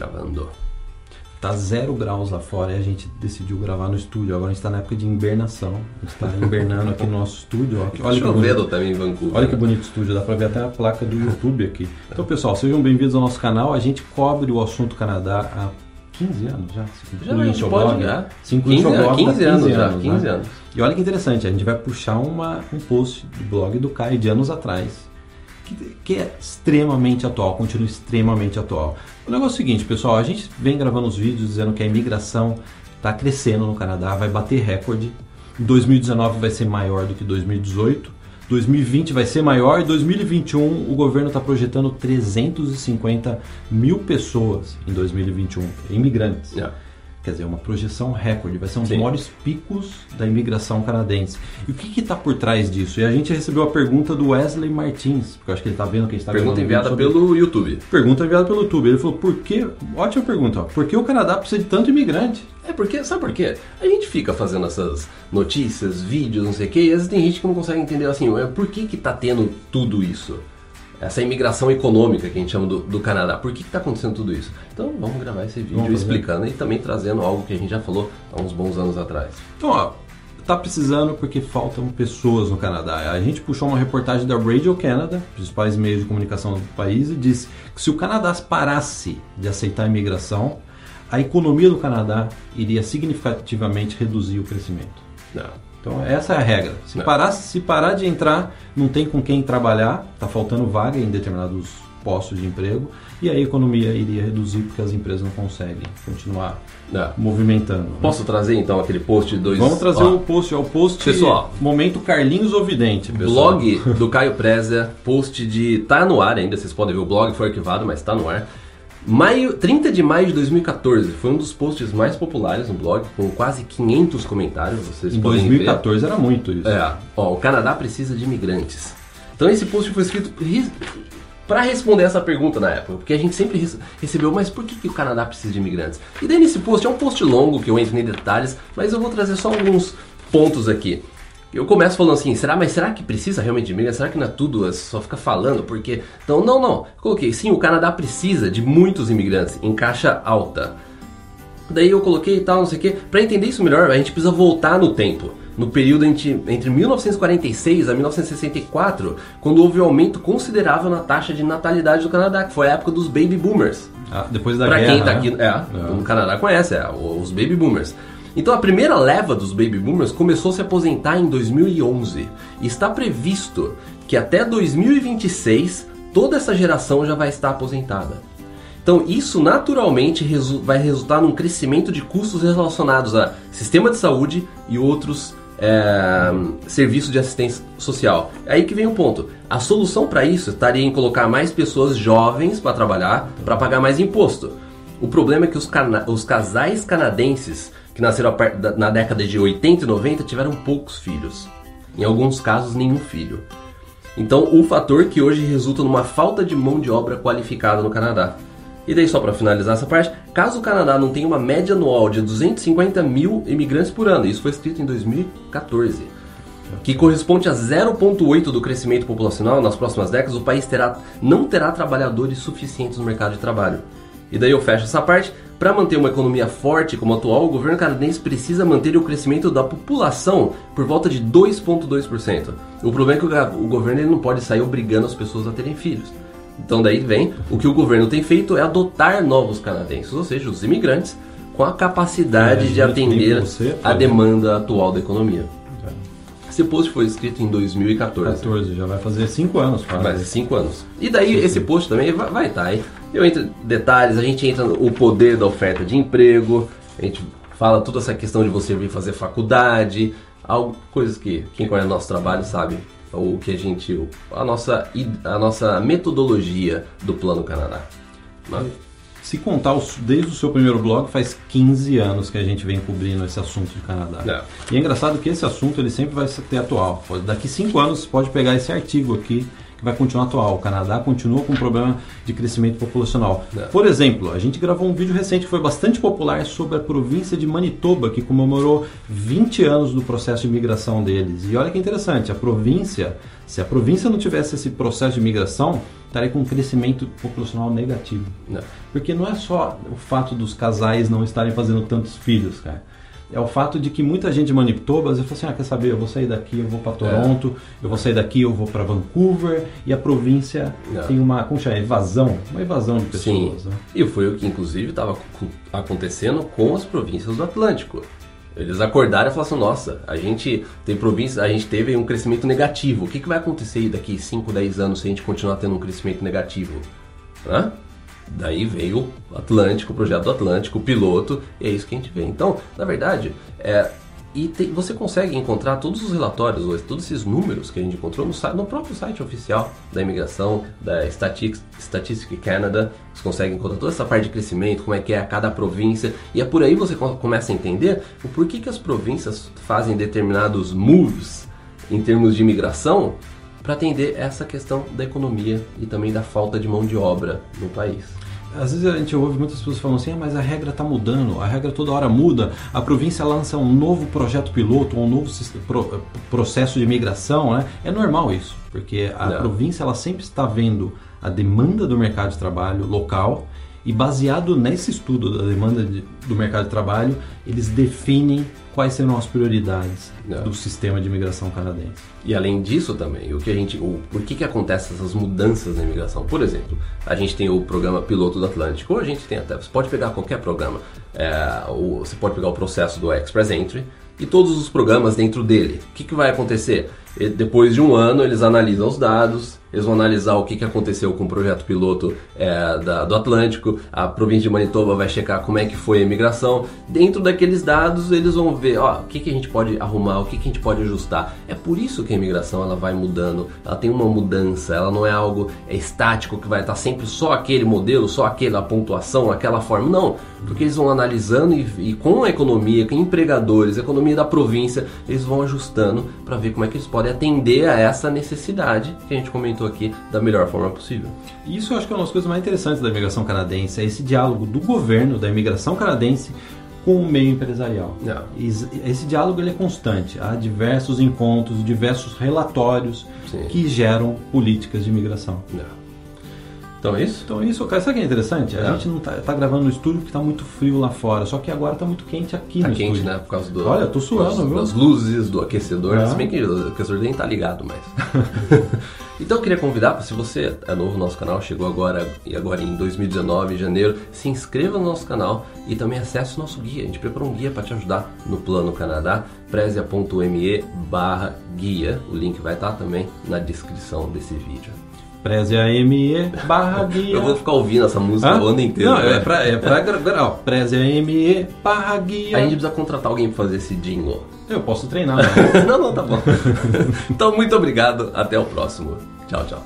gravando. Tá zero graus lá fora e a gente decidiu gravar no estúdio. Agora a gente tá na época de invernação. A gente tá invernando aqui no nosso estúdio. Ó. Olha que bonito. também em Vancouver. Olha que né? bonito estúdio, dá pra ver até a placa do YouTube aqui. Então, pessoal, sejam bem-vindos ao nosso canal. A gente cobre o assunto Canadá há 15 anos já. Já, a gente pode, já. Se inclui 15, seu blog, dá 15 anos já, né? 15 anos. E olha que interessante, a gente vai puxar uma, um post do blog do Caio de anos atrás, que, que é extremamente atual, continua extremamente atual. O negócio é o seguinte, pessoal, a gente vem gravando os vídeos dizendo que a imigração está crescendo no Canadá, vai bater recorde. Em 2019 vai ser maior do que 2018. 2020 vai ser maior e 2021 o governo está projetando 350 mil pessoas em 2021, imigrantes. Yeah. Quer dizer, uma projeção recorde, vai ser um dos Sim. maiores picos da imigração canadense. E o que está por trás disso? E a gente recebeu a pergunta do Wesley Martins, porque eu acho que ele está vendo que a gente está Pergunta enviada pelo YouTube. Pergunta enviada pelo YouTube. Ele falou, por que... Ótima pergunta, ó. Por que o Canadá precisa de tanto imigrante? É porque, sabe por quê? A gente fica fazendo essas notícias, vídeos, não sei o quê, e às vezes tem gente que não consegue entender assim, por que que tá tendo tudo isso? Essa imigração econômica que a gente chama do, do Canadá. Por que que tá acontecendo tudo isso? Então vamos gravar esse vídeo Vamos fazer. explicando e também trazendo algo que a gente já falou há uns bons anos atrás. Então, ó, tá precisando porque faltam pessoas no Canadá. A gente puxou uma reportagem da Radio Canada, principais meios de comunicação do país, e disse que se o Canadá parasse de aceitar a imigração, a economia do Canadá iria significativamente reduzir o crescimento. Não. Então essa é a regra. Se Não. parar, se parar de entrar, não tem com quem trabalhar, tá faltando vaga em determinados postos de emprego e a economia iria reduzir porque as empresas não conseguem continuar Não. movimentando. né? Posso trazer então aquele post de dois... Vamos trazer o post, é o post Pessoal. momento Carlinhos Ovidente, pessoal. Blog do Caio Preza, post de. tá no ar ainda, vocês podem ver, o blog foi arquivado, mas tá no ar. Maio, 30 de maio de 2014, foi um dos posts mais populares no blog, com quase 500 comentários, vocês Em podem 2014 era muito isso. ver. É, ó, o Canadá precisa de imigrantes. Então esse post foi escrito para responder essa pergunta na época, porque a gente sempre rece- recebeu, mas por que, que o Canadá precisa de imigrantes? E daí nesse post, é um post longo que eu entro em detalhes, mas eu vou trazer só alguns pontos aqui. Eu começo falando assim, será, mas será que precisa realmente de imigrantes? Será que não é tudo, é só fica falando? Porque. Então, não, não. Coloquei, sim, o Canadá precisa de muitos imigrantes em caixa alta. Daí eu coloquei e tal, não sei o quê. Pra entender isso melhor, a gente precisa voltar no tempo. No período entre, entre 1946 a 1964, quando houve um aumento considerável na taxa de natalidade do Canadá, que foi a época dos baby boomers. Ah, depois da Pra guerra, quem tá né? aqui, é, no Canadá conhece, é, os baby boomers. Então a primeira leva dos baby boomers começou a se aposentar em 2011 e está previsto que até 2026 toda essa geração já vai estar aposentada. Então isso naturalmente resu- vai resultar num crescimento de custos relacionados a sistema de saúde e outros é, serviços de assistência social. É aí que vem o ponto. A solução para isso estaria em colocar mais pessoas jovens para trabalhar, para pagar mais imposto. O problema é que os, os casais canadenses que nasceram na década de 80 e 90 tiveram poucos filhos. Em alguns casos, nenhum filho. Então, o fator que hoje resulta numa falta de mão de obra qualificada no Canadá. E daí, só para finalizar essa parte, caso o Canadá não tenha uma média anual de 250 mil imigrantes por ano, isso foi escrito em 2014, que corresponde a 0,8% do crescimento populacional nas próximas décadas, o país terá, não terá trabalhadores suficientes no mercado de trabalho. E daí eu fecho essa parte. Para manter uma economia forte como a atual, o governo canadense precisa manter o crescimento da população por volta de 2,2%. O problema é que o, governo ele não pode sair obrigando as pessoas a terem filhos. Então daí vem, o que o governo tem feito é adotar novos canadenses, ou seja, os imigrantes, com a capacidade É, de atender você, a demanda atual da economia. Esse post foi escrito em 2014. 14, já vai fazer 5 anos quase. Mais de 5 anos. E daí esse post também vai, vai estar aí. Eu entro em detalhes, a gente entra no poder da oferta de emprego, a gente fala toda essa questão de você vir fazer faculdade, algo, coisas que quem conhece nosso trabalho sabe. O que a gente. A nossa, a nossa metodologia do Plano Canadá. Né? Se contar desde o seu primeiro blog, faz 15 anos que a gente vem cobrindo esse assunto de Canadá. E é engraçado que esse assunto ele sempre vai ser atual. Daqui 5 anos você pode pegar esse artigo aqui que vai continuar atual. O Canadá continua com um problema de crescimento populacional. É. Por exemplo, a gente gravou um vídeo recente que foi bastante popular sobre a província de Manitoba, que comemorou 20 anos do processo de imigração deles. E olha que interessante, a província, se a província não tivesse esse processo de imigração, estaria com um crescimento populacional negativo. Não. Porque não é só o fato dos casais não estarem fazendo tantos filhos, cara. É o fato de que muita gente de Manitoba, às vezes fala assim, ah, quer saber, eu vou sair daqui, eu vou para Toronto, eu vou sair daqui, eu vou para Vancouver, e a província Não. tem uma, como chama, evasão, uma evasão de Sim. pessoas, né? E foi o que inclusive estava acontecendo com as províncias do Atlântico. Eles acordaram e falaram assim, nossa, a gente tem província, a gente teve um crescimento negativo. O que, que vai acontecer daqui 5, 10 anos se a gente continuar tendo um crescimento negativo? Hã? Daí veio o Atlântico, o projeto do Atlântico, o piloto, e é isso que a gente vê. Então, na verdade, é, e tem- você consegue encontrar todos os relatórios, hoje, todos esses números que a gente encontrou no, no próprio site oficial da imigração, da Statis- Statistic Canada. Você consegue encontrar toda essa parte de crescimento, como é que é a cada província, e é por aí você co- começa a entender o porquê que as províncias fazem determinados moves em termos de imigração para atender essa questão da economia e também da falta de mão de obra no país. Às vezes a gente ouve muitas pessoas falando assim, ah, mas a regra está mudando, a regra toda hora muda, a província lança um novo projeto piloto, um novo pro- processo de imigração, né? É normal isso, porque a Não. província ela sempre está vendo a demanda do mercado de trabalho local e baseado nesse estudo da demanda de- do mercado de trabalho, eles definem quais serão as prioridades Não. do sistema de imigração canadense. E além disso também, o que a gente, o, por que que acontece essas mudanças na imigração? Por exemplo, a gente tem o programa piloto do Atlântico, ou a gente tem até, você pode pegar qualquer programa, é, o- você pode pegar o processo do Express Entry e todos os programas dentro dele. O que, que vai acontecer? Depois de um ano, eles analisam os dados, eles vão analisar o que, que aconteceu com o projeto piloto é, da- do Atlântico, a província de Manitoba vai checar como é que foi a imigração. Dentro daqueles dados, eles vão ver ó, o que, que a gente pode arrumar, o que, que a gente pode ajustar. É por isso que a imigração ela vai mudando, ela tem uma mudança, ela não é algo é estático que vai estar sempre só aquele modelo, só aquela pontuação, aquela forma. Não, porque eles vão analisando e, e com a economia, com empregadores, a economia da província, eles vão ajustando para ver como é que eles podem atender a essa necessidade que a gente comentou aqui da melhor forma possível. Isso eu acho que é uma das coisas mais interessantes da imigração canadense, é esse diálogo do governo, da imigração canadense, com o meio empresarial. Não. Esse diálogo ele é constante, há diversos encontros, diversos relatórios Sim. que geram políticas de imigração. Não. Então é isso? Então isso, cara, sabe o que é interessante? A É. gente não tá, tá gravando no estúdio porque tá muito frio lá fora, só que agora tá muito quente aqui Tá no quente, estúdio. né? Por causa do. Olha, eu tô suando, viu? das luzes, do aquecedor. É. Se bem que o aquecedor nem tá ligado mais. então eu queria convidar, se você é novo no nosso canal, chegou agora e agora em 2019, em janeiro, se inscreva no nosso canal e também acesse o nosso guia. A gente preparou um guia para te ajudar no Plano Canadá, prezia.me barra guia. O link vai estar também na descrição desse vídeo. Preze a ME barra guia. Eu vou ficar ouvindo essa música Hã? o ano inteiro. Não, é pra, é pra gra- ó, Preze a ME barra guia. A gente precisa contratar alguém para fazer esse jingle. Eu posso treinar, não, não, tá bom. então, muito obrigado. Até o próximo. Tchau, tchau.